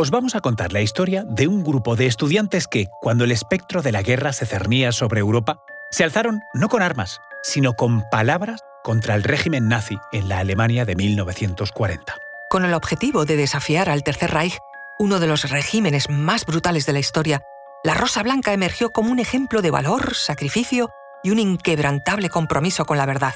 os vamos a contar la historia de un grupo de estudiantes que, cuando el espectro de la guerra se cernía sobre Europa, se alzaron no con armas, sino con palabras contra el régimen nazi en la Alemania de 1940. Con el objetivo de desafiar al Tercer Reich, uno de los regímenes más brutales de la historia, la Rosa Blanca emergió como un ejemplo de valor, sacrificio y un inquebrantable compromiso con la verdad.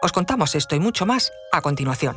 Os contamos esto y mucho más a continuación.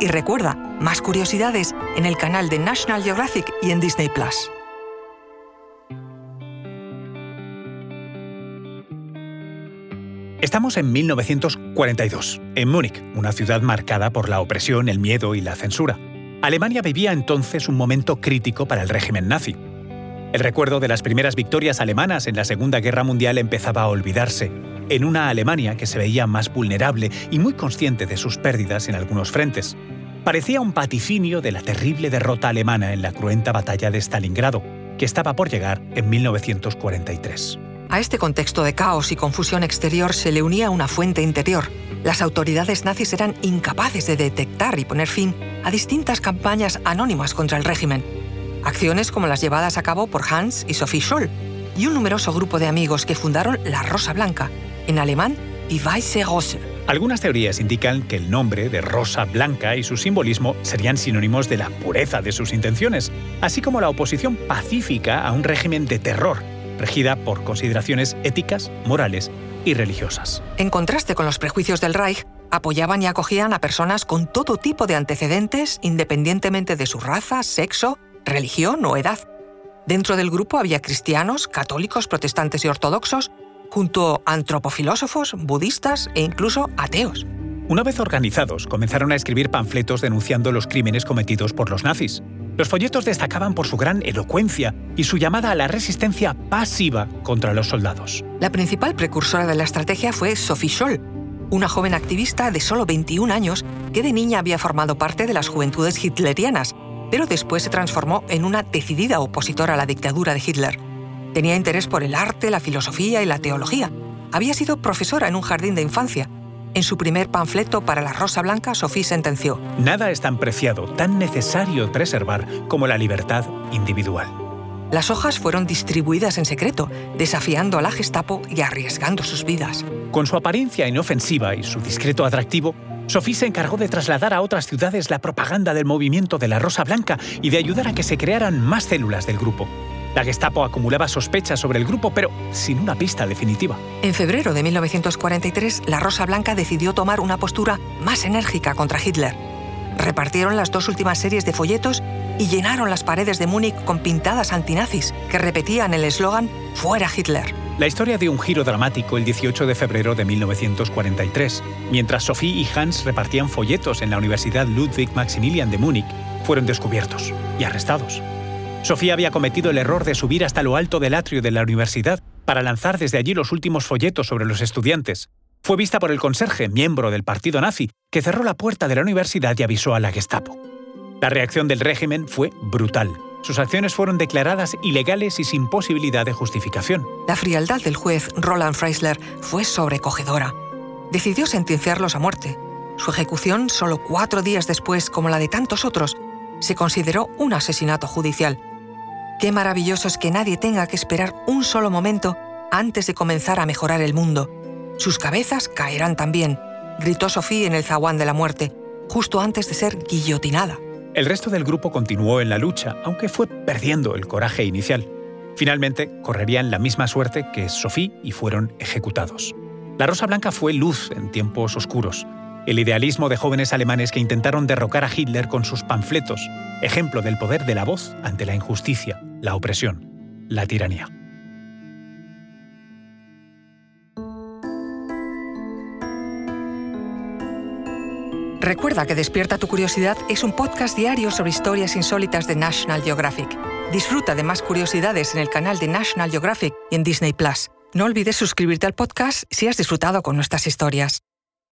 Y recuerda, más curiosidades en el canal de National Geographic y en Disney Plus. Estamos en 1942, en Múnich, una ciudad marcada por la opresión, el miedo y la censura. Alemania vivía entonces un momento crítico para el régimen nazi. El recuerdo de las primeras victorias alemanas en la Segunda Guerra Mundial empezaba a olvidarse, en una Alemania que se veía más vulnerable y muy consciente de sus pérdidas en algunos frentes. Parecía un paticinio de la terrible derrota alemana en la cruenta batalla de Stalingrado, que estaba por llegar en 1943. A este contexto de caos y confusión exterior se le unía una fuente interior. Las autoridades nazis eran incapaces de detectar y poner fin a distintas campañas anónimas contra el régimen. Acciones como las llevadas a cabo por Hans y Sophie Scholl y un numeroso grupo de amigos que fundaron la Rosa Blanca, en alemán Die Weiße Rose. Algunas teorías indican que el nombre de Rosa Blanca y su simbolismo serían sinónimos de la pureza de sus intenciones, así como la oposición pacífica a un régimen de terror regida por consideraciones éticas, morales y religiosas. En contraste con los prejuicios del Reich, apoyaban y acogían a personas con todo tipo de antecedentes, independientemente de su raza, sexo, religión o edad. Dentro del grupo había cristianos, católicos, protestantes y ortodoxos, junto a antropofilósofos, budistas e incluso ateos. Una vez organizados, comenzaron a escribir panfletos denunciando los crímenes cometidos por los nazis. Los folletos destacaban por su gran elocuencia y su llamada a la resistencia pasiva contra los soldados. La principal precursora de la estrategia fue Sophie Scholl, una joven activista de solo 21 años que de niña había formado parte de las juventudes hitlerianas, pero después se transformó en una decidida opositora a la dictadura de Hitler. Tenía interés por el arte, la filosofía y la teología. Había sido profesora en un jardín de infancia en su primer panfleto para la Rosa Blanca, Sophie sentenció, Nada es tan preciado, tan necesario preservar como la libertad individual. Las hojas fueron distribuidas en secreto, desafiando a la Gestapo y arriesgando sus vidas. Con su apariencia inofensiva y su discreto atractivo, Sophie se encargó de trasladar a otras ciudades la propaganda del movimiento de la Rosa Blanca y de ayudar a que se crearan más células del grupo. La Gestapo acumulaba sospechas sobre el grupo, pero sin una pista definitiva. En febrero de 1943, la Rosa Blanca decidió tomar una postura más enérgica contra Hitler. Repartieron las dos últimas series de folletos y llenaron las paredes de Múnich con pintadas antinazis que repetían el eslogan Fuera Hitler. La historia dio un giro dramático el 18 de febrero de 1943. Mientras Sophie y Hans repartían folletos en la Universidad Ludwig Maximilian de Múnich, fueron descubiertos y arrestados. Sofía había cometido el error de subir hasta lo alto del atrio de la universidad para lanzar desde allí los últimos folletos sobre los estudiantes. Fue vista por el conserje, miembro del partido nazi, que cerró la puerta de la universidad y avisó a la Gestapo. La reacción del régimen fue brutal. Sus acciones fueron declaradas ilegales y sin posibilidad de justificación. La frialdad del juez Roland Freisler fue sobrecogedora. Decidió sentenciarlos a muerte. Su ejecución, solo cuatro días después, como la de tantos otros, se consideró un asesinato judicial. Qué maravilloso es que nadie tenga que esperar un solo momento antes de comenzar a mejorar el mundo. Sus cabezas caerán también, gritó Sofía en el zaguán de la muerte, justo antes de ser guillotinada. El resto del grupo continuó en la lucha, aunque fue perdiendo el coraje inicial. Finalmente, correrían la misma suerte que Sofía y fueron ejecutados. La Rosa Blanca fue luz en tiempos oscuros, el idealismo de jóvenes alemanes que intentaron derrocar a Hitler con sus panfletos, ejemplo del poder de la voz ante la injusticia, la opresión, la tiranía. Recuerda que Despierta tu Curiosidad es un podcast diario sobre historias insólitas de National Geographic. Disfruta de más curiosidades en el canal de National Geographic y en Disney Plus. No olvides suscribirte al podcast si has disfrutado con nuestras historias.